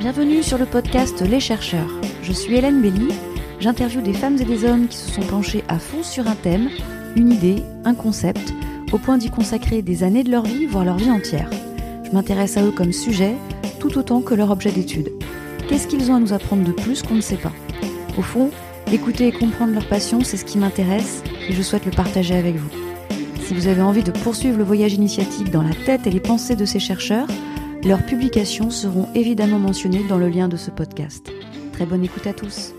Bienvenue sur le podcast Les chercheurs. Je suis Hélène Belly. J'interviewe des femmes et des hommes qui se sont penchés à fond sur un thème, une idée, un concept, au point d'y consacrer des années de leur vie, voire leur vie entière. Je m'intéresse à eux comme sujet, tout autant que leur objet d'étude. Qu'est-ce qu'ils ont à nous apprendre de plus qu'on ne sait pas? Au fond, écouter et comprendre leur passion, c'est ce qui m'intéresse et je souhaite le partager avec vous. Si vous avez envie de poursuivre le voyage initiatique dans la tête et les pensées de ces chercheurs, leurs publications seront évidemment mentionnées dans le lien de ce podcast. Très bonne écoute à tous.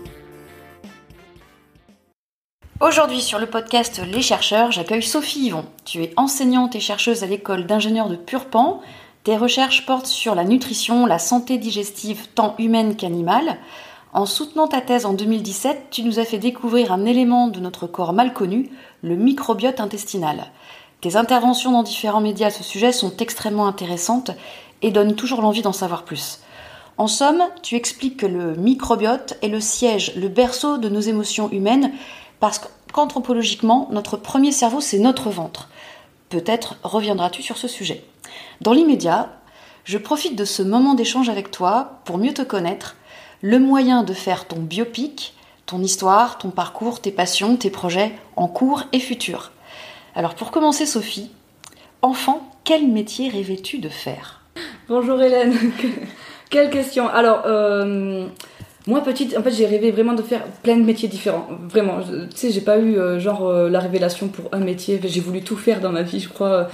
Aujourd'hui sur le podcast Les chercheurs, j'accueille Sophie Yvon. Tu es enseignante et chercheuse à l'école d'ingénieurs de Purpan. Tes recherches portent sur la nutrition, la santé digestive tant humaine qu'animale. En soutenant ta thèse en 2017, tu nous as fait découvrir un élément de notre corps mal connu, le microbiote intestinal. Tes interventions dans différents médias à ce sujet sont extrêmement intéressantes et donne toujours l'envie d'en savoir plus. En somme, tu expliques que le microbiote est le siège, le berceau de nos émotions humaines, parce qu'anthropologiquement, notre premier cerveau, c'est notre ventre. Peut-être reviendras-tu sur ce sujet. Dans l'immédiat, je profite de ce moment d'échange avec toi pour mieux te connaître, le moyen de faire ton biopic, ton histoire, ton parcours, tes passions, tes projets en cours et futurs. Alors pour commencer, Sophie, enfant, quel métier rêvais-tu de faire? Bonjour Hélène. Quelle question. Alors, euh, moi petite, en fait, j'ai rêvé vraiment de faire plein de métiers différents. Vraiment. Tu sais, j'ai pas eu euh, genre euh, la révélation pour un métier. J'ai voulu tout faire dans ma vie, je crois.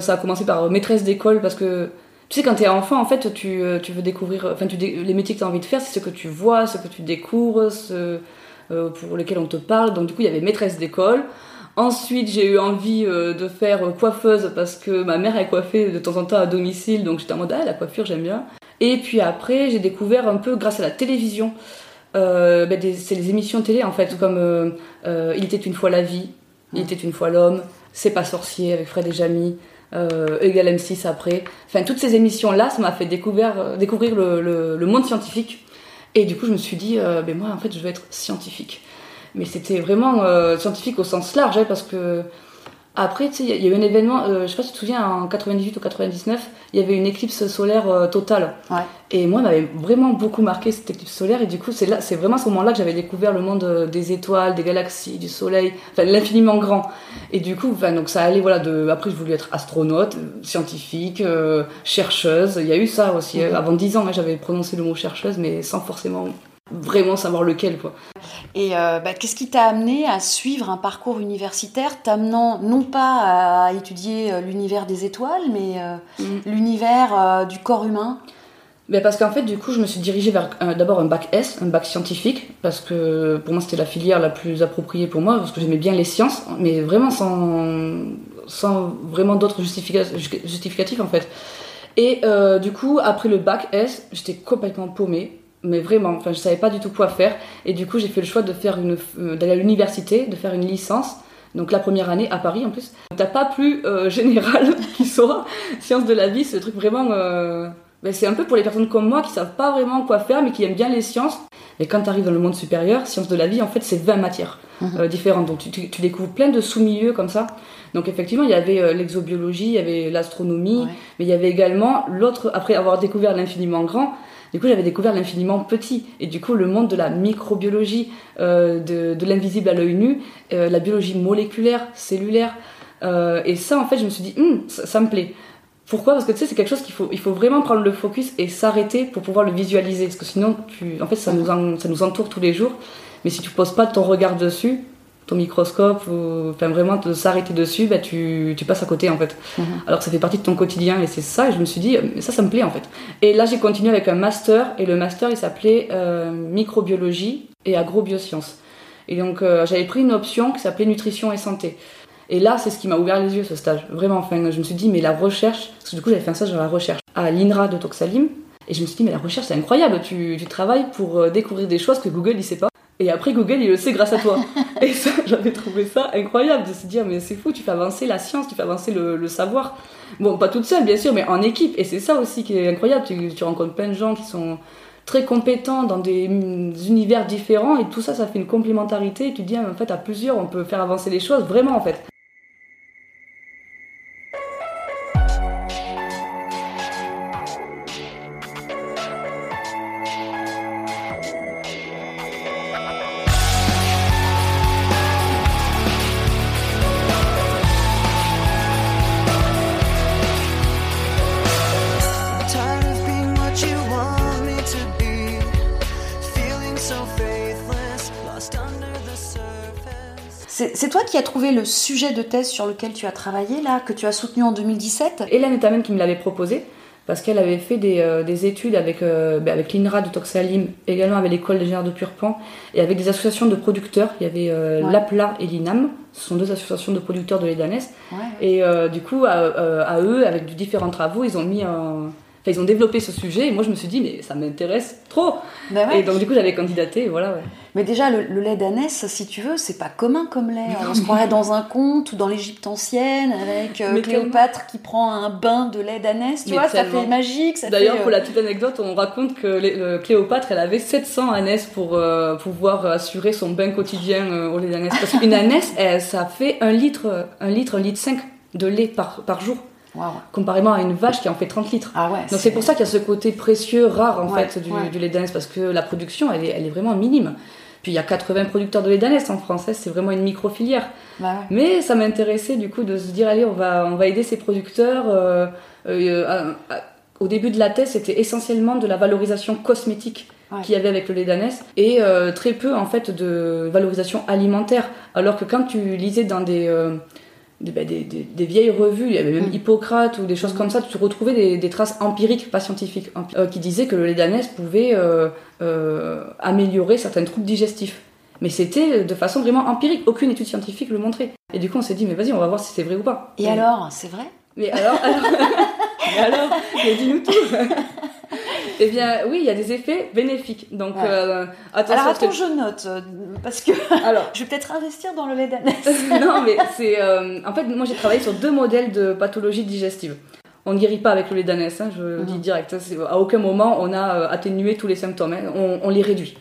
ça a commencé par maîtresse d'école parce que tu sais, quand t'es enfant, en fait, tu, tu veux découvrir. Enfin, les métiers que tu as envie de faire, c'est ce que tu vois, ce que tu découvres, ce, pour lesquels on te parle. Donc, du coup, il y avait maîtresse d'école. Ensuite, j'ai eu envie euh, de faire coiffeuse parce que ma mère est coiffée de temps en temps à domicile, donc j'étais en mode ah la coiffure j'aime bien. Et puis après, j'ai découvert un peu grâce à la télévision. Euh, ben, c'est les émissions télé en fait, comme euh, Il était une fois la vie, Il était une fois l'homme, C'est pas sorcier avec Fred et Jamy, Égal M6 après. Enfin, toutes ces émissions-là, ça m'a fait découvrir, découvrir le, le, monde scientifique. Et du coup, je me suis dit, ben moi en fait, je veux être scientifique mais c'était vraiment euh, scientifique au sens large, hein, parce que après, il y a eu un événement, euh, je sais pas si tu te souviens, en 98 ou 99, il y avait une éclipse solaire euh, totale. Ouais. Et moi, m'avait vraiment beaucoup marqué cette éclipse solaire. Et du coup, c'est là, c'est vraiment à ce moment-là que j'avais découvre le monde des étoiles, des galaxies, du soleil, enfin l'infiniment grand. Et du coup, donc ça allait, voilà, de. Après, je voulais être astronaute, scientifique, chercheuse. Il y a eu ça aussi. Mhm. Avant 10 ans, hein, j'avais prononcé le mot chercheuse, mais sans forcément vraiment savoir lequel quoi. Et euh, bah, qu'est-ce qui t'a amené à suivre un parcours universitaire, t'amenant non pas à étudier euh, l'univers des étoiles, mais euh, mm. l'univers du corps humain? Ben parce qu'en fait, du coup, je me suis dirigée vers d'abord un bac S, un bac scientifique, parce que pour moi, c'était la filière la plus appropriée pour moi, parce que j'aimais bien les sciences, mais vraiment sans, sans vraiment d'autres justificatifs, en fait. Et du coup, après le bac S, j'étais complètement paumée mais vraiment, enfin, je savais pas du tout quoi faire. Et du coup, j'ai fait le choix de faire une, euh, d'aller à l'université, de faire une licence. Donc la première année à Paris en plus. T'as pas plus euh, général qui soit sciences de la vie, ce truc vraiment. Euh, ben, c'est un peu pour les personnes comme moi qui savent pas vraiment quoi faire, mais qui aiment bien les sciences. Et quand tu arrives dans le monde supérieur, sciences de la vie, en fait, c'est 20 matières mhm. différentes. Donc tu, tu, découvres plein de sous-milieux comme ça. Donc effectivement, il y avait l'exobiologie, il y avait l'astronomie, mais il y avait également l'autre, après avoir découvert l'infiniment grand, du coup, j'avais découvert l'infiniment petit. Et du coup, le monde de la microbiologie, euh, de, l'invisible à l'œil nu, euh, la biologie moléculaire, cellulaire. Euh, et ça, en fait, je me suis dit, hum, ça, me plaît. Pourquoi? Parce que tu sais, c'est quelque chose qu'il faut, il faut vraiment prendre le focus et s'arrêter pour pouvoir le visualiser. Parce que sinon, en fait, ça nous, ça nous entoure tous les jours. Mais si tu poses pas ton regard dessus, ton microscope, ou enfin vraiment de s'arrêter dessus, bah, tu, tu, passes à côté en fait. Mhm. Alors ça fait partie de ton quotidien et c'est ça, et je me suis dit, ça, ça me plaît en fait. Et là, j'ai continué avec un master, et le master il s'appelait euh, microbiologie et agrobiosciences. Et donc, euh, j'avais pris une option qui s'appelait nutrition et santé. Et là, c'est ce qui m'a ouvert les yeux, ce stage. Vraiment, enfin, je me suis dit, mais la recherche, parce que du coup, j'avais fait un stage dans la recherche à l'INRA de Toxalim, et je me suis dit, mais la recherche, c'est incroyable, tu, tu travailles pour euh, découvrir des choses que Google, il sait pas. Et après, Google, il le sait grâce à toi. et ça, j'avais trouvé ça incroyable de se dire, mais c'est fou, tu fais avancer la science, tu fais avancer le, savoir. Bon, pas toute seule, bien sûr, mais en équipe. Et c'est ça aussi qui est incroyable. Tu, tu, rencontres plein de gens qui sont très compétents dans des univers différents et tout ça, ça fait une complémentarité. Et tu te dis, ah, en fait, à plusieurs, on peut faire avancer les choses, vraiment, en fait. Qui as trouvé le sujet de thèse sur lequel tu as travaillé, là, que tu as soutenu en 2017 Hélène Etamen qui me l'avait proposé, parce qu'elle avait fait des, euh, des études avec, euh, ben, avec l'INRA de Toxalim, également avec l'école d'ingénieurs de Purpan, et avec des associations de producteurs. Il y avait euh, Ouais. l'APLA et l'INAM, ce sont deux associations de producteurs de lait d'ânesse. Ouais. Et du coup, à, à eux, avec différents travaux, ils ont mis un... Enfin, ils ont développé ce sujet, et moi je me suis dit, mais ça m'intéresse trop! Bah ouais. Et donc du coup, j'avais candidaté, et voilà, ouais. Mais déjà, le, le lait d'ânesse, si tu veux, c'est pas commun comme lait. On se croirait dans un conte ou dans l'Égypte ancienne avec euh, Cléopâtre qui prend un bain de lait d'ânesse. Tu Mais vois, ça fait magique. D'ailleurs, fait, euh, pour la petite anecdote, on raconte que les- le Cléopâtre, elle avait 700 ânesses pour euh, pouvoir assurer son bain quotidien euh, au lait d'ânesse. Parce qu'une ânesse, ça fait un litre, un litre, un litre 5 de lait par, par jour, Comparément à une vache qui en fait 30 litres. Ah ouais. Donc c'est pour ça qu'il y a ce côté précieux, rare en Ouais, fait, du, lait d'ânesse, parce que la production, elle est, elle est vraiment minime. Puis il y a 80 producteurs de lait d'ânesse en France, hein, c'est vraiment une micro-filière. Bah ouais. Mais ça m'intéressait du coup de se dire allez on va on va aider ces producteurs. euh, euh, à- à- au début de la thèse c'était essentiellement de la valorisation cosmétique Ouais. qu'il y avait avec le lait d'ânesse et euh, très peu en fait de valorisation alimentaire. Alors que quand tu lisais dans des des, bah, des- des- des vieilles revues, il y avait même Mm. Hippocrate ou des choses comme ça, tu retrouvais des, des traces empiriques, pas scientifiques, euh, qui disaient que le lait d'ânesse pouvait euh, euh, améliorer certains troubles digestifs. Mais c'était de façon vraiment empirique, aucune étude scientifique le montrait. Et du coup, on s'est dit, mais vas-y, on va voir si c'est vrai ou pas. Et alors, c'est vrai? Mais alors, alors, mais alors, mais dis-nous tout. eh bien, oui, il y a des effets bénéfiques. Donc, Ouais. euh, attention. Alors que- attends, je note euh, parce que alors, je vais peut-être investir dans le lait d'ânesse. non, mais c'est. euh, en fait, moi j'ai travaillé sur deux modèles de pathologie digestive. On ne guérit pas avec le lait d'ânesse, hein, je le dis direct. hein, à aucun moment on a atténué tous les symptômes, hein, on, on les réduit.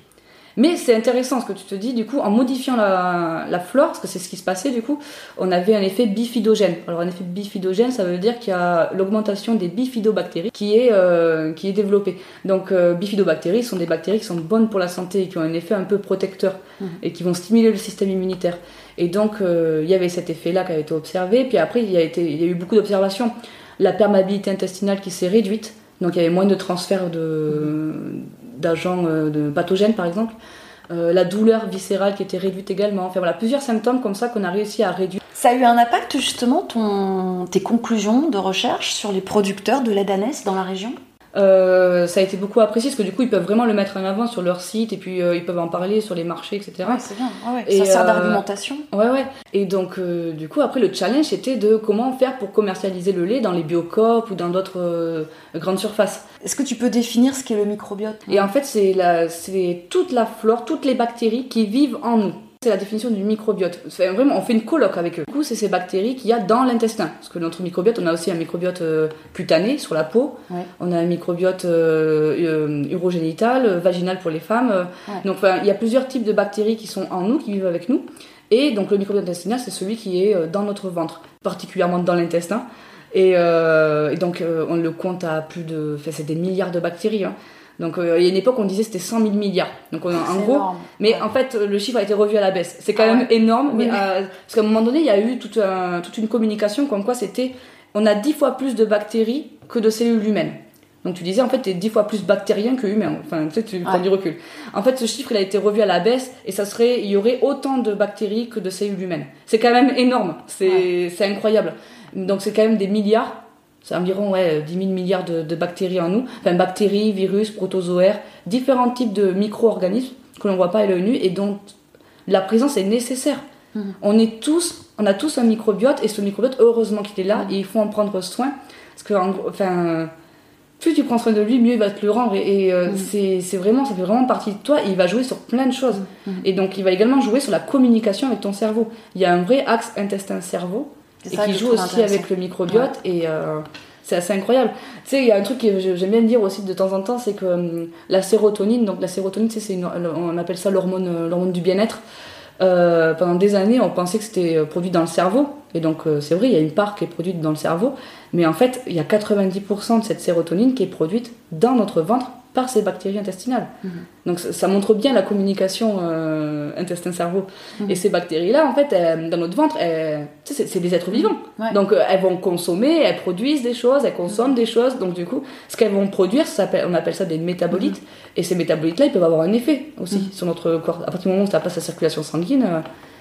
Mais c'est intéressant ce que tu te dis, du coup, en modifiant la, la flore, parce que c'est ce qui se passait, du coup, on avait un effet bifidogène. Alors, un effet bifidogène, ça veut dire qu'il y a l'augmentation des bifidobactéries qui est, euh, qui est développée. Donc, euh, bifidobactéries sont des bactéries qui sont bonnes pour la santé et qui ont un effet un peu protecteur Mhm. et qui vont stimuler le système immunitaire. Et donc, euh, il y avait cet effet-là qui a été observé. Puis après, il y a, été, il y a eu beaucoup d'observations. La perméabilité intestinale qui s'est réduite. Donc, il y avait moins de transfert de, d'agents euh, pathogènes, par exemple. Euh, la douleur viscérale qui était réduite également. Enfin, voilà, plusieurs symptômes comme ça qu'on a réussi à réduire. Ça a eu un impact justement ton tes conclusions de recherche sur les producteurs de lait dans la région? Euh, ça a été beaucoup apprécié parce que du coup, ils peuvent vraiment le mettre en avant sur leur site et puis euh, ils peuvent en parler sur les marchés, etc. Ouais, c'est bien. Ouais. Et, ça sert euh, d'argumentation. Ouais, ouais. Et donc, euh, du coup, après, le challenge c'était de comment faire pour commercialiser le lait dans les biocoop ou dans d'autres grandes surfaces. Est-ce que tu peux définir ce qu'est le microbiote Et en fait, c'est la- c'est toute la flore, toutes les bactéries qui vivent en nous. C'est la définition du microbiote. Vraiment, on fait une colloque avec eux. Du coup, c'est ces bactéries qu'il y a dans l'intestin. Parce que notre microbiote, on a aussi un microbiote euh, cutané sur la peau. Ouais. On a un microbiote euh, euh, urogénital, vaginal pour les femmes. Ouais. Donc, enfin, il y a plusieurs types de bactéries qui sont en nous, qui vivent avec nous. Et donc, le microbiote intestinal, c'est celui qui est dans notre ventre, particulièrement dans l'intestin. Et, euh, et donc, on le compte à plus de. Enfin, c'est des milliards de bactéries. hein. Donc, euh, il y a une époque, on disait c'était 100 000 milliards. Donc, on, gros. énorme. Mais Ouais. en fait, le chiffre a été revu à la baisse. C'est quand Ah même énorme. Oui, mais, euh, parce qu'à un moment donné, il y a eu toute, un- toute une communication comme quoi c'était. On a 10 fois plus de bactéries que de cellules humaines. Donc tu disais en fait t'es 10 fois plus bactérien que humain. Enfin tu sais tu prends Ouais. du recul. En fait ce chiffre il a été revu à la baisse et ça serait il y aurait autant de bactéries que de cellules humaines. C'est quand même énorme. C'est c'est incroyable. Donc c'est quand même des milliards. C'est environ ouais, 10 000 milliards de, de bactéries en nous. Enfin bactéries, virus, protozoaires, différents types de micro-organismes que l'on voit pas à l'œil nu et dont la présence est nécessaire. Mhm. On est tous, on a tous un microbiote et ce microbiote, heureusement qu'il est là Mhm. et il faut en prendre soin parce que en enfin, plus tu prends soin de lui, mieux il va te le rendre et, et, euh, Mhm. c'est c'est vraiment, ça fait vraiment partie de toi. Et il va jouer sur plein de choses et donc il va également jouer sur la communication avec ton cerveau. Il y a un vrai axe intestin-cerveau et qui joue aussi avec le microbiote et euh, c'est assez incroyable. Tu sais, il y a un truc que j'aime bien dire aussi de temps en temps, c'est que hum, la sérotonine, donc la sérotonine, tu sais, c'est une- on appelle ça l'hormone euh, l'hormone du bien-être. Euh, pendant des années, on pensait que c'était euh, produit dans le cerveau, et donc euh, c'est vrai, il y a une part qui est produite dans le cerveau, Mais en fait, il y a 90% de cette sérotonine qui est produite dans notre ventre par ces bactéries intestinales. Mhm. Donc ça, montre bien la communication euh, intestin-cerveau. Mhm. Et ces bactéries-là, en fait, dans notre ventre, c'est des êtres vivants. Donc euh, elles vont consommer, elles produisent des choses, elles consomment des choses. Donc du coup, ce qu'elles vont produire, ça on appelle ça des métabolites. Mhm. Et ces métabolites-là, ils peuvent avoir un effet aussi sur notre corps. À partir du moment où ça passe la circulation sanguine,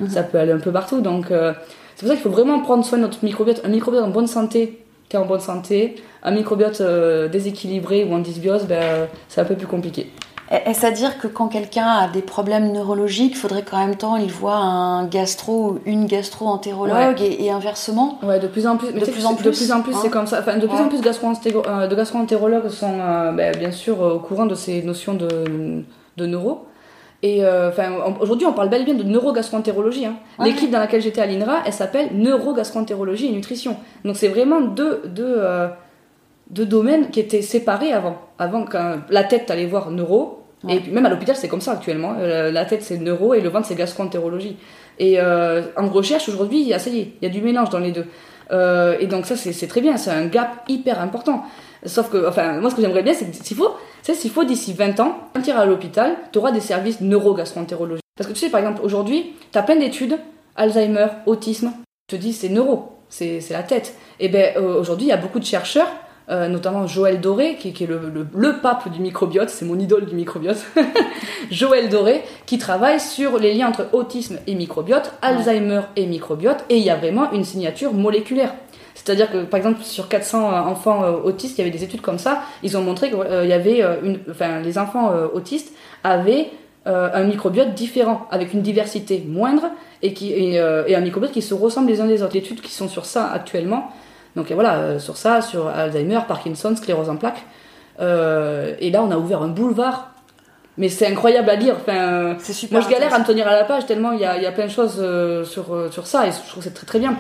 euh, ça peut aller un peu partout. Donc c'est pour ça qu'il faut vraiment prendre soin de notre microbiote. Un microbiote en bonne santé, tu es en bonne santé. Un microbiote euh, déséquilibré ou en dysbiose, ben, c'est un peu plus compliqué. Est-ce à dire que quand quelqu'un a des problèmes neurologiques, il faudrait qu'en même temps il voit un gastro ou une gastro-entérologue et, inversement? Ouais, de plus en plus. de, plus en plus, de plus? en plus, c'est hein? comme ça. Enfin, de plus en plus euh, de gastro-entérologues sont euh, ben, bien sûr au courant de ces notions de, de neuro. Et enfin, aujourd'hui, on parle bel et bien de neurogastroentérologie. Hein. L'équipe dans laquelle j'étais à l'INRA, elle s'appelle neurogastroentérologie et nutrition. Donc c'est vraiment deux, deux, deux domaines qui étaient séparés avant. Avant, quand la tête, allait voir neuro, et puis même à l'hôpital, c'est comme ça actuellement. Euh, la tête, c'est neuro, et le ventre, c'est gastroentérologie. Et euh, en recherche, aujourd'hui, ça y est, il y a du mélange dans les deux. Euh, et donc ça, c'est très bien, c'est un gap hyper important. Sauf que, enfin, moi, ce que j'aimerais bien, c'est s'il faut, s'il faut d'ici 20 ans, quand tu iras à l'hôpital, tu auras des services neuro-gastroentérologie. Parce que tu sais, par exemple, aujourd'hui, tu as plein d'études, Alzheimer, autisme, je te dis, c'est neuro, c'est la tête. Et bien, aujourd'hui, il y a beaucoup de chercheurs euh, notamment Joël Doré, qui, est le, pape du microbiote, c'est mon idole du microbiote, Joël Doré, qui travaille sur les liens entre autisme et microbiote, Alzheimer et microbiote, et il y a vraiment une signature moléculaire. C'est-à-dire que, par exemple, sur 400 euh, enfants euh, autistes, il y avait des études comme ça, ils ont montré qu'il y avait une, enfin, les enfants autistes avaient un microbiote différent, avec une diversité moindre, et, qui, et, et un microbiote qui se ressemble les uns des autres. Les études qui sont sur ça actuellement, donc voilà, euh, sur ça, sur Alzheimer, Parkinson, sclérose en plaques. Euh, et là, on a ouvert un boulevard. Mais c'est incroyable à lire. Enfin, moi, je galère à me tenir à la page tellement il y a, y a, plein de choses euh, sur, sur ça et je trouve que c'est très très bien.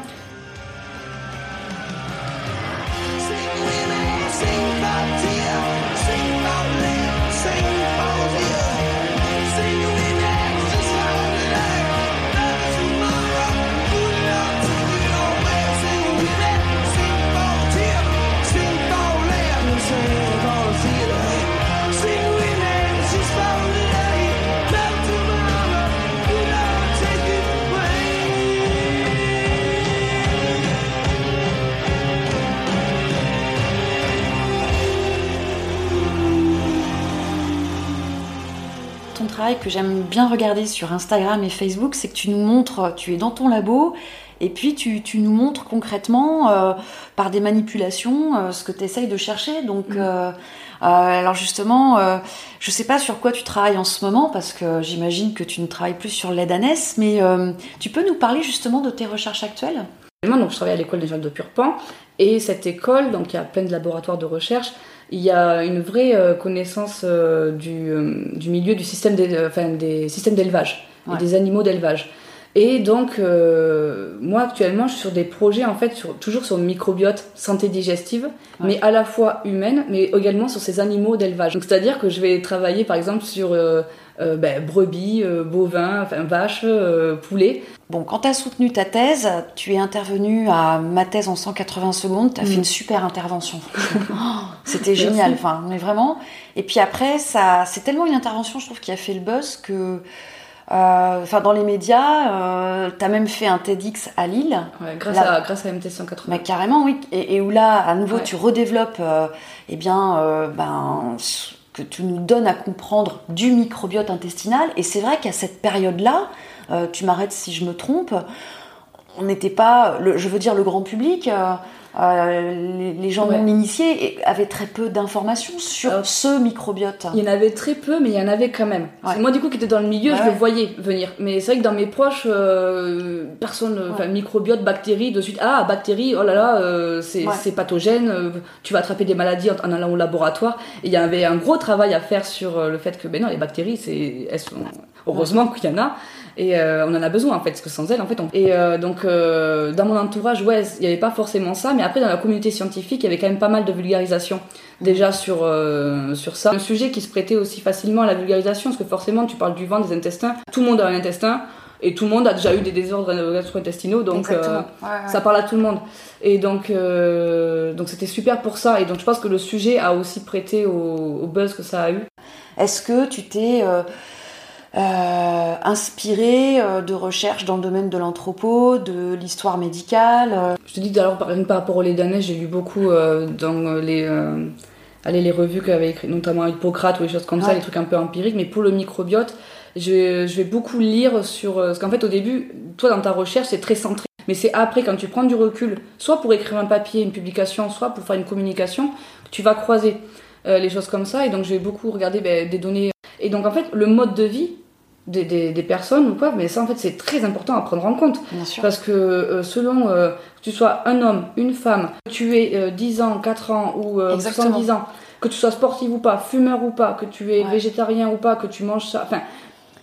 Que j'aime bien regarder sur Instagram et Facebook, c'est que tu nous montres, tu es dans ton labo, et puis tu, nous montres concrètement, euh, par des manipulations, euh, ce que tu essayes de chercher. Donc, mm. euh, alors justement, je sais pas sur quoi tu travailles en ce moment, parce que j'imagine que tu ne travailles plus sur l'aide mais tu peux nous parler justement de tes recherches actuelles? Donc, je travaille à l'école des jeunes de Purpan, et cette école, donc il y a plein de laboratoires de recherche, il y a une vraie euh, connaissance euh, du, euh, du, milieu du système des, des systèmes d'élevage et des animaux d'élevage. Et donc, moi actuellement, je suis sur des projets en fait, sur, toujours sur le microbiote, santé digestive, mais à la fois humaine, mais également sur ces animaux d'élevage. Donc, c'est-à-dire que je vais travailler par exemple sur euh, ben, brebis, euh, bovins, enfin vaches, euh, poulets. Bon, quand tu as soutenu ta thèse, tu es intervenu à ma thèse en 180 secondes, tu as fait mm. une super intervention. Oh, c'était génial, enfin, mais vraiment. Et puis après, ça, c'est tellement une intervention, je trouve, qui a fait le buzz que. Enfin, dans les médias, tu as même fait un TEDx à Lille. grâce, à, grâce à MT 180. Mais carrément, oui. Et, où là, à nouveau, tu redéveloppes eh bien, ben, que tu nous donnes à comprendre du microbiote intestinal. Et c'est vrai qu'à cette période-là, euh, tu m'arrêtes si je me trompe, on n'était pas, je veux dire le grand public, euh, euh, les, gens non initiés avaient très peu d'informations sur ce microbiote. Il y en avait très peu, mais il y en avait quand même. Moi, du coup, qui était dans le milieu, je le voyais venir. Mais c'est vrai que dans mes proches, euh, personne, enfin, microbiote, bactéries, de suite, ah, bactéries, oh là là, euh, c'est pathogène, tu vas attraper des maladies en, allant au laboratoire. Et il y avait un gros travail à faire sur le fait que, ben non, les bactéries, c'est, elles sont, heureusement qu'il y en a. Et euh, on en a besoin en fait, parce que sans elle, en fait, on... Et euh, donc, euh, dans mon entourage, ouais, il n'y avait pas forcément ça, mais après, dans la communauté scientifique, il y avait quand même pas mal de vulgarisation déjà sur, sur ça. Un sujet qui se prêtait aussi facilement à la vulgarisation, parce que forcément, tu parles du ventre, des intestins, tout le monde a un intestin. Et tout le monde a déjà eu des désordres gastro-intestinaux, donc Exactement. Ouais, ouais. ça parle à tout le monde. Et donc, euh, donc c'était super pour ça. Et donc, je pense que le sujet a aussi prêté au, au buzz que ça a eu. Est-ce que tu t'es euh, euh, inspiré euh, de recherches dans le domaine de l'anthropo, de l'histoire médicale euh, Je te dis d'ailleurs, par, par rapport au lait d'ânesse, j'ai lu beaucoup euh, dans les, allez, les revues qu'avait écrit, notamment Hippocrate ou des choses comme ça, les trucs un peu empiriques. Mais pour le microbiote, je, vais- je vais beaucoup lire sur. Parce qu'en fait, au début, toi, dans ta recherche, c'est très centré. Mais c'est après, quand tu prends du recul, soit pour écrire un papier, une publication, soit pour faire une communication, que tu vas croiser euh, les choses comme ça. Et donc, je vais beaucoup regarder ben, des données. Et donc, en fait, le mode de vie des, des, des personnes ou quoi, mais ça, en fait, c'est très important à prendre en compte. Bien sûr. Parce que euh, selon euh, que tu sois un homme, une femme, que tu aies euh, 10 ans, 4 ans ou euh, Exactement. 70 ans, que tu sois sportif ou pas, fumeur ou pas, que tu es Ouais. végétarien ou pas, que tu manges ça, enfin,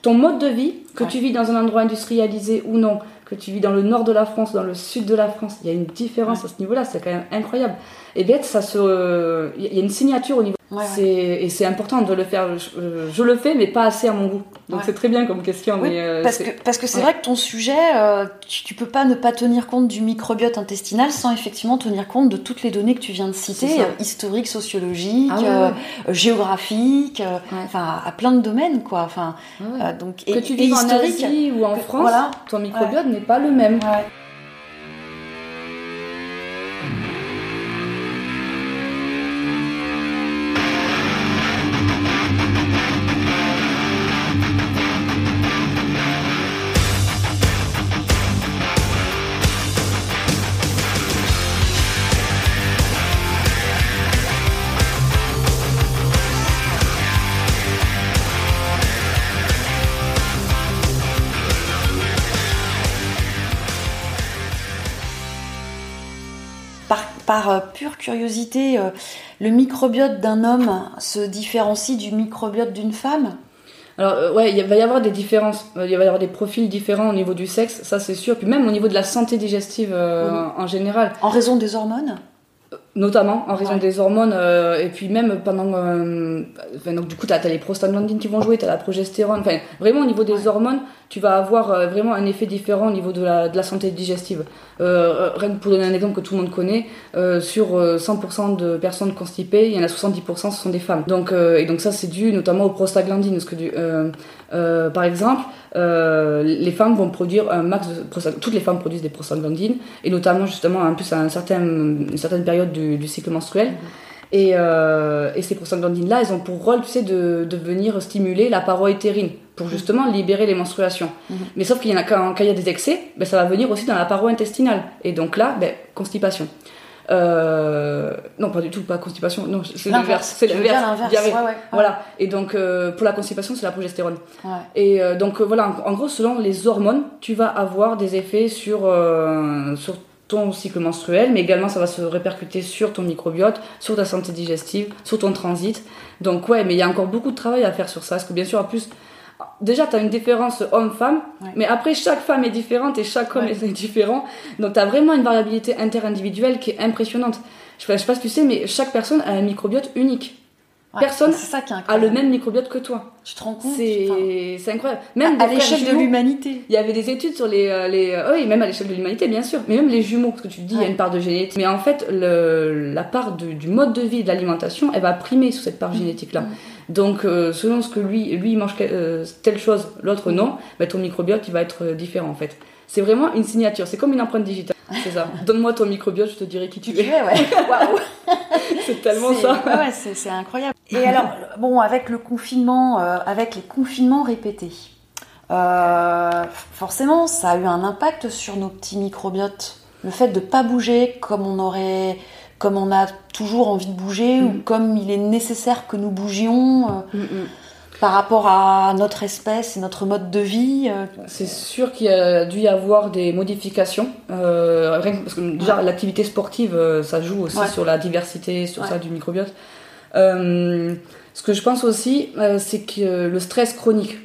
ton mode de vie, que Ouais. tu vis dans un endroit industrialisé ou non, que tu vis dans le nord de la France, dans le sud de la France, il y a une différence à ce niveau-là, c'est quand même incroyable. Et bien, ça se, euh, il y a une signature au niveau. Ouais, ouais. C'est- Et c'est important de le faire. Je, euh, je le fais, mais pas assez à mon goût. Donc Ouais. c'est très bien comme question. Oui, mais, euh, parce c'est- que parce que c'est vrai que ton sujet, euh, tu, tu peux pas ne pas tenir compte du microbiote intestinal sans effectivement tenir compte de toutes les données que tu viens de citer, euh, historiques, sociologiques, Ah euh, euh, géographiques, euh, enfin à plein de domaines quoi. Enfin Ah euh, donc que et, tu vis en. Asie ou en que- France, voilà. ton microbiote n'est pas le même. Par, euh, pure curiosité, euh, le microbiote d'un homme se différencie du microbiote d'une femme? Alors, euh, ouais, il va y avoir des différences. Il va y avoir des profils différents au niveau du sexe, ça c'est sûr. Puis même au niveau de la santé digestive euh, en général, en raison des hormones? Notamment en raison Ouais. des hormones. euh, et puis même pendant. euh, enfin, donc, du coup, tu as, les prostaglandines qui vont jouer, tu as la progestérone. Enfin, vraiment au niveau des Ouais. hormones, tu vas avoir euh, vraiment un effet différent au niveau de la, de la santé digestive. Rien que pour donner un exemple que tout le monde connaît, sur euh, 100% de personnes constipées, il y en a 70% ce sont des femmes. Donc, et donc ça c'est dû notamment aux prostaglandines. Parce que du, euh, par exemple, euh, les femmes vont produire un max de. Toutes les femmes produisent des prostaglandines, et notamment justement en plus à un certain, une certaine période du, du cycle menstruel. Et, euh, et ces prostaglandines-là, elles ont pour rôle, tu sais, de, de venir stimuler la paroi utérine pour justement libérer les menstruations. Mhm. Mais sauf qu'il y en a quand, quand il y a des excès, ben, ça va venir aussi dans la paroi intestinale. Et donc là, ben, constipation. Euh, non, pas du tout, pas constipation. Non, c'est l'inverse. C'est l'inverse. ouais, ouais. Voilà. Et donc, euh, pour la constipation, c'est la progestérone. Ouais. Et euh, donc, euh, voilà, en, en gros, selon les hormones, tu vas avoir des effets sur, sur ton cycle menstruel, mais également ça va se répercuter sur ton microbiote, sur ta santé digestive, sur ton transit. Donc, ouais, mais il y a encore beaucoup de travail à faire sur ça. Parce que, bien sûr, en plus, déjà, tu as une différence homme-femme, Ouais. mais après, chaque femme est différente et chaque homme Ouais. est différent. Donc, tu as vraiment une variabilité interindividuelle qui est impressionnante. Je sais, pas- je sais pas si tu sais, mais chaque personne a un microbiote unique. Ouais, Personne ça qui A le même microbiote que toi. Tu te rends compte C'est incroyable. Même à l'échelle de l'humanité. Il y avait des études sur les. euh, les euh, oui, même à l'échelle de l'humanité, bien sûr. Mais même les jumeaux, parce que tu te dis, il y a une part de génétique. Mais en fait, le, la part de- du mode de vie de l'alimentation, elle va primer sur cette part génétique-là. Mm. Donc, euh, selon ce que lui, lui mange euh, telle chose, l'autre non, bah, ton microbiote, il va être euh, différent en fait. C'est vraiment une signature, c'est comme une empreinte digitale. C'est ça. Donne-moi ton microbiote, je te dirai qui tu es. es, ouais. Waouh. C'est tellement ça. ouais, c'est incroyable. Et alors, bon, avec le confinement, euh, avec les confinements répétés, euh, forcément, ça a eu un impact sur nos petits microbiotes. Le fait de pas bouger comme on aurait, comme on a toujours envie de bouger ou Mhm. comme il est nécessaire que nous bougions euh, Mm, mm. par rapport à notre espèce et notre mode de vie. euh, C'est sûr qu'il y a dû y avoir des modifications. euh, rien que- parce que déjà, l'activité sportive, euh, ça joue aussi Ouais. sur la diversité, sur Ouais. ça du microbiote. Ce que je pense aussi, c'est que le stress chronique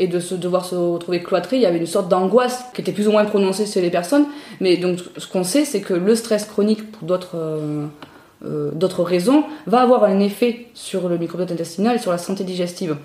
et de se devoir se retrouver cloîtré, il y avait une sorte d'angoisse qui était plus ou moins prononcée chez les personnes. Mais donc, ce qu'on sait, c'est que le stress chronique, pour d'autres euh, euh, d'autres raisons, va avoir un effet sur le microbiote intestinal et sur la santé digestive.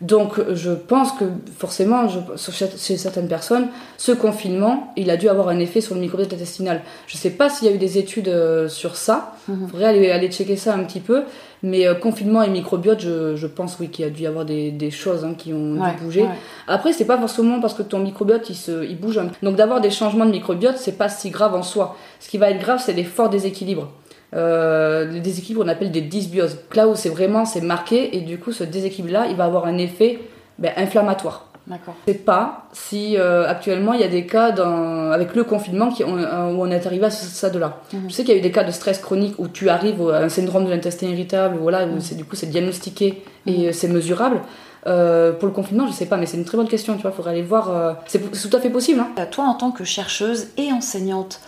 Donc je pense que forcément, je, chez certaines personnes, ce confinement, il a dû avoir un effet sur le microbiote intestinal. Je ne sais pas s'il y a eu des études euh, sur ça. Il mhm. faudrait aller, aller, checker ça un petit peu. Mais euh, confinement et microbiote, je, je pense oui qu'il y a dû y avoir des, des choses hein, qui ont dû bouger. Ouais. Après, c'est pas forcément parce que ton microbiote il, se, il bouge. Donc d'avoir des changements de microbiote, c'est pas si grave en soi. Ce qui va être grave, c'est les forts déséquilibres. Euh, les déséquilibres on appelle des dysbioses. Là où c'est vraiment c'est marqué et du coup ce déséquilibre-là, il va avoir un effet ben, inflammatoire. D'accord. Je sais pas si euh, actuellement il y a des cas dans, avec le confinement qui, on, euh, où on est arrivé à ce stade-là. Mhm. Je sais qu'il y a eu des cas de stress chronique où tu arrives à un syndrome de l'intestin irritable, voilà, où c'est du coup c'est diagnostiqué et mhm. c'est mesurable. Euh, pour le confinement, je sais pas, mais c'est une très bonne question. Tu vois, faudrait aller voir. Euh, c'est tout à fait possible. Hein. Toi, en tant que chercheuse et enseignante,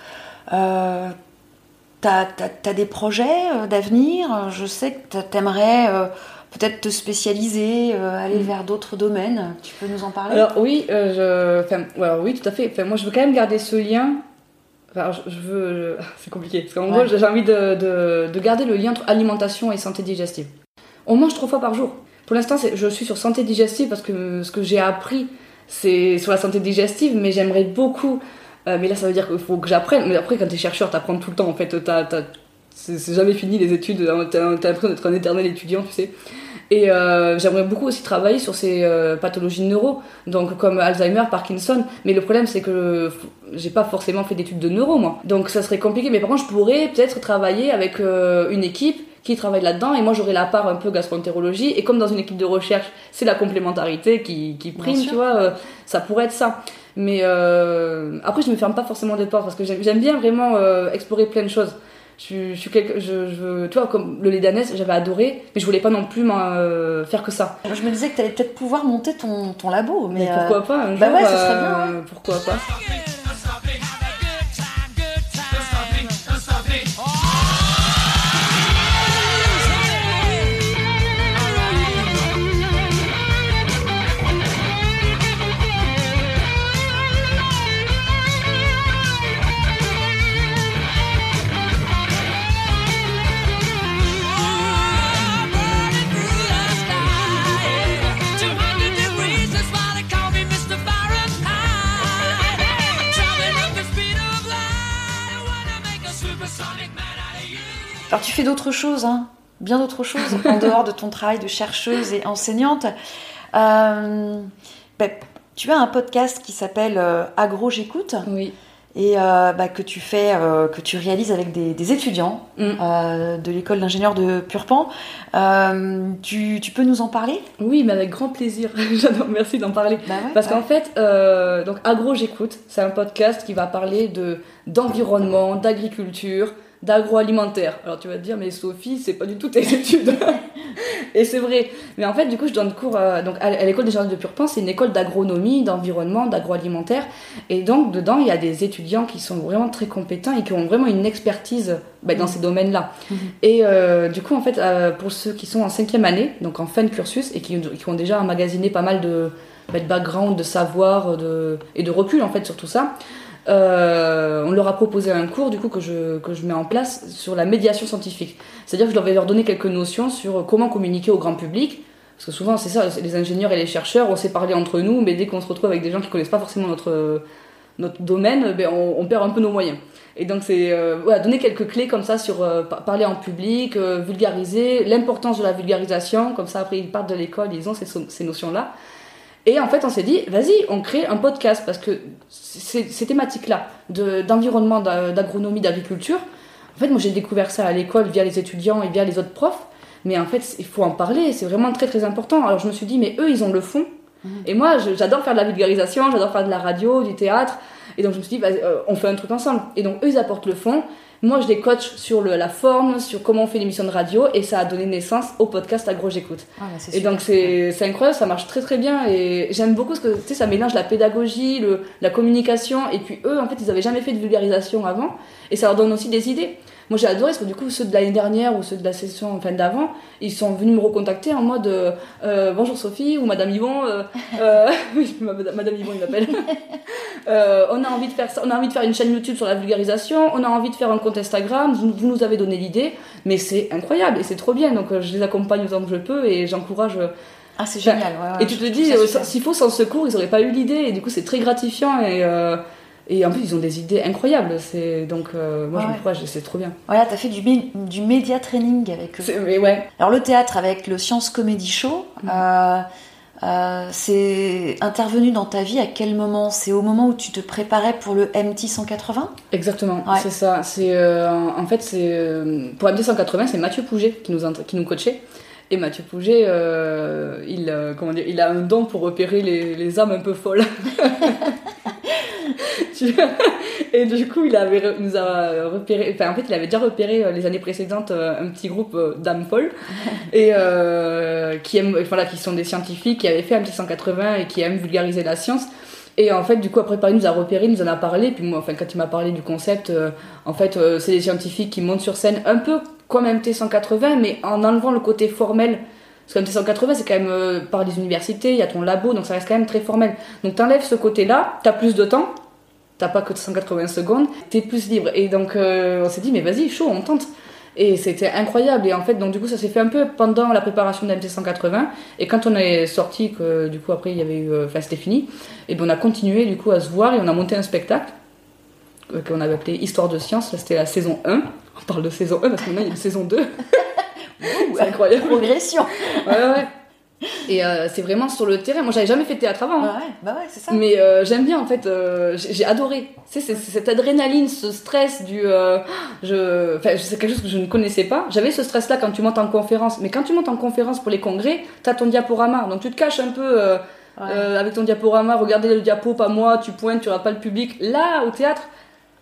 euh, T'as as, des projets euh, d'avenir? Je sais que t'aimerais euh, peut-être te spécialiser, euh, aller mm. vers d'autres domaines. Tu peux nous en parler? Alors oui, je... enfin, oui, tout à fait. Enfin, moi, je veux quand même garder ce lien. Enfin, je, veux, c'est compliqué. Parce qu'en gros, j'ai envie de, de, de, garder le lien entre alimentation et santé digestive. On mange trois fois par jour. Pour l'instant, je suis sur santé digestive parce que ce que j'ai appris, c'est sur la santé digestive, mais j'aimerais beaucoup euh, mais là, ça veut dire qu'il faut que j'apprenne. Mais après, quand t'es chercheur, t'apprends tout le temps. En fait, c'est jamais fini les études. Hein. T'as l'impression d'être un éternel étudiant, tu sais. Et euh, j'aimerais beaucoup aussi travailler sur ces euh, pathologies neuro, donc comme Alzheimer, Parkinson. Mais le problème, c'est que j'ai pas forcément fait d'études de neuro, moi. Donc ça serait compliqué. Mais par contre, je pourrais peut-être travailler avec une équipe qui travaille là-dedans et moi j'aurais la part un peu gastroentérologie et comme dans une équipe de recherche c'est la complémentarité qui, qui prime tu vois ça pourrait être ça mais euh, après, je me ferme pas forcément des portes parce que j'aime bien vraiment euh, explorer plein de choses. Je, je suis quelque, je, je, tu vois, comme le lait d'ânesse, j'avais adoré, mais je voulais pas non plus euh, faire que ça. Je me disais que tu allais peut-être pouvoir monter ton, ton labo, mais, mais pourquoi pas un bah ouais, ce serait bien. Euh, pourquoi pas. Alors tu fais d'autres choses, hein, bien d'autres choses en dehors de ton travail de chercheuse et enseignante. Euh, ben, tu as un podcast qui s'appelle euh, Agro J'écoute. Oui. Et euh, bah, que tu fais, que tu réalises avec des, des étudiants mm. de l'école d'ingénieurs de Purpan. Tu, tu, peux nous en parler? Oui, mais avec grand plaisir. J'adore, merci d'en parler. Bah ouais, Parce ouais. qu'en fait, donc Agro J'écoute, c'est un podcast qui va parler de d'environnement, d'agriculture, d'agroalimentaire. Alors tu vas te dire, mais Sophie, c'est pas du tout tes études. et c'est vrai. Mais en fait, du coup, je donne cours euh, donc, à l'école des journalistes de Purpan, c'est une école d'agronomie, d'environnement, d'agroalimentaire. Et donc, dedans, il y a des étudiants qui sont vraiment très compétents et qui ont vraiment une expertise bah, dans mmh. ces domaines-là. Mmh. Et euh, du coup, en fait, euh, pour ceux qui sont en cinquième année, donc en fin de cursus, et qui, qui ont déjà emmagasiné pas mal de, bah, de background, de savoir de, et de recul, en fait, sur tout ça, on leur a proposé un cours du coup que je, que je mets en place sur la médiation scientifique. C'est-à-dire que je vais leur donner quelques notions sur comment communiquer au grand public. Parce que souvent c'est ça, les ingénieurs et les chercheurs, on sait parler entre nous, mais dès qu'on se retrouve avec des gens qui connaissent pas forcément notre, notre domaine, ben on, perd un peu nos moyens. Et donc c'est euh, donner quelques clés comme ça sur euh, parler en public, euh, vulgariser, l'importance de la vulgarisation, comme ça après ils partent de l'école, ils ont ces, ces notions-là. Et en fait, on s'est dit, vas-y, on crée un podcast parce que ces, ces thématiques-là d'environnement, d'agronomie, d'agriculture, en fait, moi j'ai découvert ça à l'école via les étudiants et via les autres profs. Mais en fait, il faut en parler, c'est vraiment très très important. Alors je me suis dit, mais eux, ils ont le fond. Mmh. Et moi, j'adore faire de la vulgarisation, j'adore faire de la radio, du théâtre. Et donc je me suis dit, bah, euh, on fait un truc ensemble. Et donc eux, ils apportent le fond. Moi, je les coach sur le, la forme, sur comment on fait l'émission de radio, et ça a donné naissance au podcast Agro J'écoute. Ah, bah, et donc, c'est incroyable, ça marche très très bien, et j'aime beaucoup ce que, tu sais, ça mélange la pédagogie, le, la communication, et puis eux, en fait, ils avaient jamais fait de vulgarisation avant, et ça leur donne aussi des idées. Moi j'ai adoré parce que du coup ceux de l'année dernière ou ceux de la session enfin, d'avant, ils sont venus me recontacter en mode euh, bonjour Sophie ou Madame Yvon, euh, euh, oui Madame Yvon il m'appelle. Euh, on a envie de faire ça, on a envie de faire une chaîne YouTube sur la vulgarisation, on a envie de faire un compte Instagram, vous, vous nous avez donné l'idée, mais c'est incroyable et c'est trop bien donc euh, je les accompagne autant que je peux et j'encourage Ah, c'est génial. Ouais, ouais, et tu te dis, euh, s'il faut sans secours, ils n'auraient pas eu l'idée. Et du coup, c'est très gratifiant. Et, euh, et en plus, ils ont des idées incroyables. C'est donc, euh, moi, je me crois, c'est trop bien. Voilà, t'as fait du, du média training avec eux. Mais ouais. Alors, le théâtre avec le Science Comedy Show. Mm. c'est intervenu dans ta vie à quel moment? C'est au moment où tu te préparais pour le MT 180 Exactement, c'est ça. C'est en fait c'est pour MT 180, c'est Mathieu Pouget qui nous qui nous coachait. Et Mathieu Pouget, euh, il, euh, comment dire, il a un don pour repérer les, les âmes un peu folles. et du coup, il, avait, nous a repéré, enfin, en fait, il avait déjà repéré euh, les années précédentes un petit groupe d'âmes folles et qui aiment, voilà, qui sont des scientifiques qui avaient fait MT180 et qui aiment vulgariser la science. Et en fait, du coup, après Paris nous a repéré, nous en a parlé. Puis moi, enfin, quand il m'a parlé du concept, en fait, c'est des scientifiques qui montent sur scène un peu comme MT180, mais en enlevant le côté formel. Parce que MT180, c'est quand même euh, par les universités, il y a ton labo, donc ça reste quand même très formel. Donc t'enlèves ce côté-là, t'as plus de temps, t'as pas que 180 secondes, t'es plus libre. Et donc euh, on s'est dit, mais vas-y, chaud, on tente. Et c'était incroyable. Et en fait, donc du coup, ça s'est fait un peu pendant la préparation de MT180. Et quand on est sorti, que du coup après il y avait eu, euh, enfin c'était fini, et ben on a continué du coup à se voir et on a monté un spectacle qu'on avait appelé Histoire de science. C'était la saison 1. On parle de saison 1 parce qu'on a une saison 2. c'est incroyable. Progression. ouais, ouais. Et euh, c'est vraiment sur le terrain. Moi, j'avais jamais fait de théâtre avant. Hein. ouais, bah ouais, c'est ça. Mais euh, j'aime bien, en fait. Euh, j'ai adoré. Tu sais, cette adrénaline, ce stress du. je... Enfin, c'est quelque chose que je ne connaissais pas. J'avais ce stress-là quand tu montes en conférence. Mais quand tu montes en conférence pour les congrès, t'as ton diaporama. Donc tu te caches un peu. avec ton diaporama, regardez le diapo, pas moi, tu pointes, tu regardes pas le public. Là, au théâtre,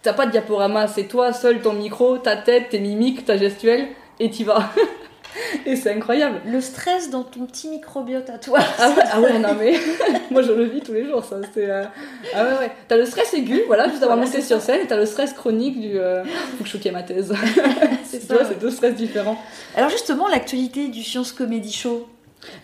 T'as pas de diaporama, c'est toi seul, ton micro, ta tête, tes mimiques, ta gestuelle, et t'y vas. et c'est incroyable. Le stress dans ton petit microbiote à toi. Ah ouais, ah ouais non mais moi je le vis tous les jours ça. C'est euh, ah ouais ouais. T'as le stress aigu, voilà, juste d'avoir monté sur scène, et t'as le stress chronique du euh, faut que je ma thèse. c'est ça. C'est deux stress différents. Alors justement l'actualité du Science Comedy Show.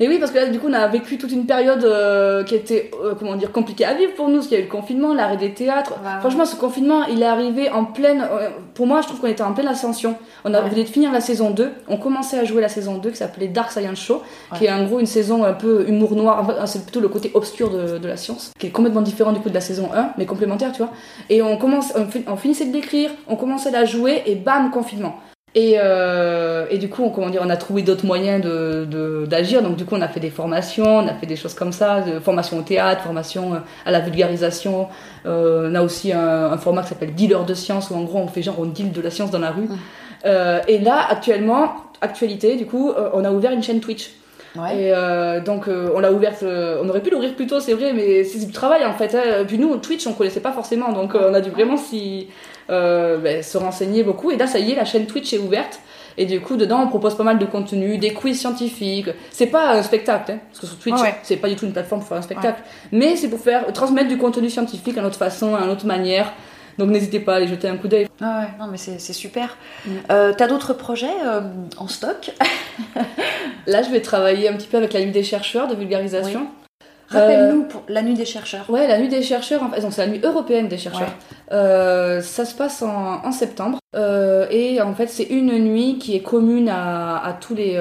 Et oui, parce que là, du coup, on a vécu toute une période euh, qui était, euh, comment dire, compliquée à vivre pour nous, parce qu'il y a eu le confinement, l'arrêt des théâtres. Franchement, ce confinement, il est arrivé en pleine. Euh, pour moi, je trouve qu'on était en pleine ascension. On a venait de finir la saison 2. On commençait à jouer la saison 2 qui s'appelait Dark Science Show, qui est en gros une saison un peu humour noir. c'est plutôt le côté obscur de, de, la science, qui est complètement différent du coup de la saison 1, mais complémentaire, tu vois. Et on, commence, on, on finissait de l'écrire, on commençait à la jouer, et bam, confinement. Et, euh, et, du coup, on, comment dire, on a trouvé d'autres moyens d'agir. De, d'agir Donc, du coup, on a fait des formations, on a fait des choses comme ça, de formation au théâtre, formation euh, à la vulgarisation. Euh, on a aussi un, un format qui s'appelle Dealer de science, où en gros, on fait genre, on deal de la science dans la rue. Euh, et là, actuellement, actualité, du coup, on a ouvert une chaîne Twitch. Ouais. Et euh, donc on l'a ouverte, on aurait pu l'ouvrir plus tôt, c'est vrai, mais c'est du travail en fait. Hein. Puis nous, Twitch, on connaissait pas forcément, donc on a dû vraiment s'y euh, ben, se renseigner beaucoup. Et là, ça y est, la chaîne Twitch est ouverte. Et du coup, dedans, on propose pas mal de contenu, des quiz scientifiques. C'est pas un spectacle, hein, parce que sur Twitch, c'est pas du tout une plateforme pour faire un spectacle. Mais c'est pour faire transmettre du contenu scientifique à notre façon, à notre manière. Donc n'hésitez pas à aller jeter un coup d'œil. Ah ouais, non mais c'est super. Mm. Euh, T'as d'autres projets euh, en stock? Là, je vais travailler un petit peu avec la nuit des chercheurs de vulgarisation. Rappelle-nous euh, pour la nuit des chercheurs. Ouais, la nuit des chercheurs, en fait, donc c'est la nuit européenne des chercheurs. Euh, ça se passe en, septembre euh, et en fait c'est une nuit qui est commune à, à tous les,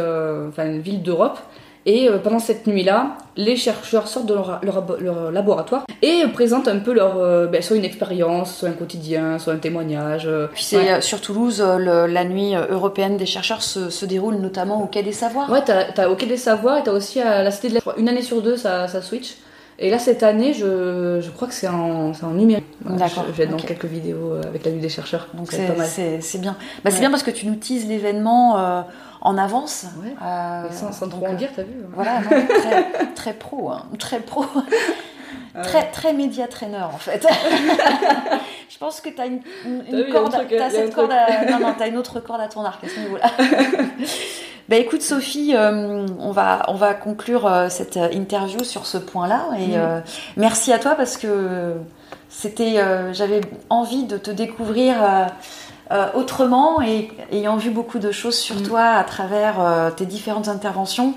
enfin, villes d'Europe. Et pendant cette nuit-là, les chercheurs sortent de leur, leur, laboratoire et présentent un peu leur, ben, soit une expérience, soit un quotidien, soit un témoignage. Puis c'est sur Toulouse, la nuit européenne des chercheurs se, se, déroule notamment au Quai des Savoirs. Ouais, t'as, as au Quai des Savoirs et t'as aussi à la Cité de l'Être. Une année sur deux, ça, ça switch. Et là, cette année, je, je crois que c'est en, en, numérique. D'accord. Je, vais être dans quelques vidéos euh, avec la nuit des chercheurs. Donc c'est bien. Bah, C'est bien parce que tu nous teases l'événement euh, en avance. Ouais. Euh, sans, sans trop en dire, t'as vu hein. Voilà, très, très, pro. Hein, très pro. Très, très média trainer en fait. je pense que tu as une, une, corde, as cette corde à, non, non, as une autre corde à ton arc à ce niveau-là. Bah écoute Sophie, euh, on, va, on va conclure euh, cette interview sur ce point-là. Et mm. euh, merci à toi parce que c'était, j'avais envie de te découvrir autrement et ayant vu beaucoup de choses sur mm. toi à travers tes différentes interventions.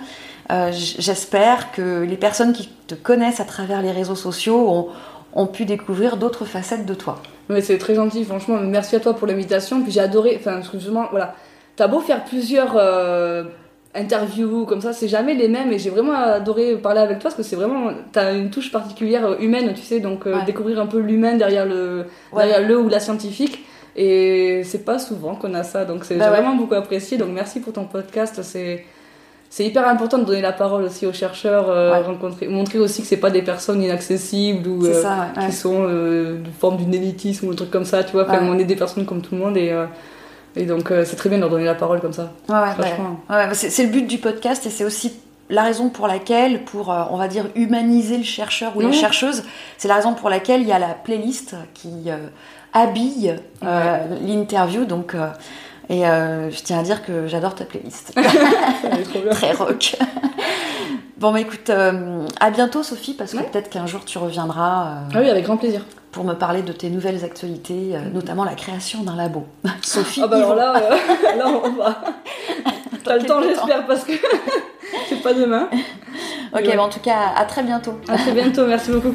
J'espère que les personnes qui te connaissent à travers les réseaux sociaux ont, ont pu découvrir d'autres facettes de toi. Mais c'est très gentil, franchement. Merci à toi pour l'invitation. Puis j'ai adoré, enfin, justement, voilà T'as beau faire plusieurs euh, interviews comme ça, c'est jamais les mêmes et j'ai vraiment adoré parler avec toi parce que c'est vraiment, t'as une touche particulière humaine, tu sais, donc euh, Ouais. découvrir un peu l'humain derrière le, Ouais. derrière le ou la scientifique et c'est pas souvent qu'on a ça, donc c'est Bah ouais. vraiment beaucoup apprécié, donc merci pour ton podcast, c'est c'est hyper important de donner la parole aussi aux chercheurs, euh, Ouais. rencontrer, montrer aussi que c'est pas des personnes inaccessibles ou euh, ça, ouais. ouais. qui sont euh, de forme d'une élitisme ou un truc comme ça, tu vois, enfin, Ouais. on est des personnes comme tout le monde et, euh, et donc c'est très bien de leur donner la parole comme ça. Ouais. Ouais, ouais, c'est le but du podcast et c'est aussi la raison pour laquelle, pour, on va dire, humaniser le chercheur ou la Ouais. chercheuse, c'est la raison pour laquelle il y a la playlist qui habille l'interview. Donc, et euh, je tiens à dire que j'adore ta playlist. Très rock. bon, bah écoute, euh, à bientôt Sophie, parce que Ouais. peut-être qu'un jour tu reviendras euh, Ah oui, avec grand plaisir. pour me parler de tes nouvelles actualités, notamment la création d'un labo. Sophie, Ah bah alors là, là on va. T'as le temps, j'espère, parce que c'est pas demain. Ok, bah en tout cas, à très bientôt. À très bientôt, merci beaucoup.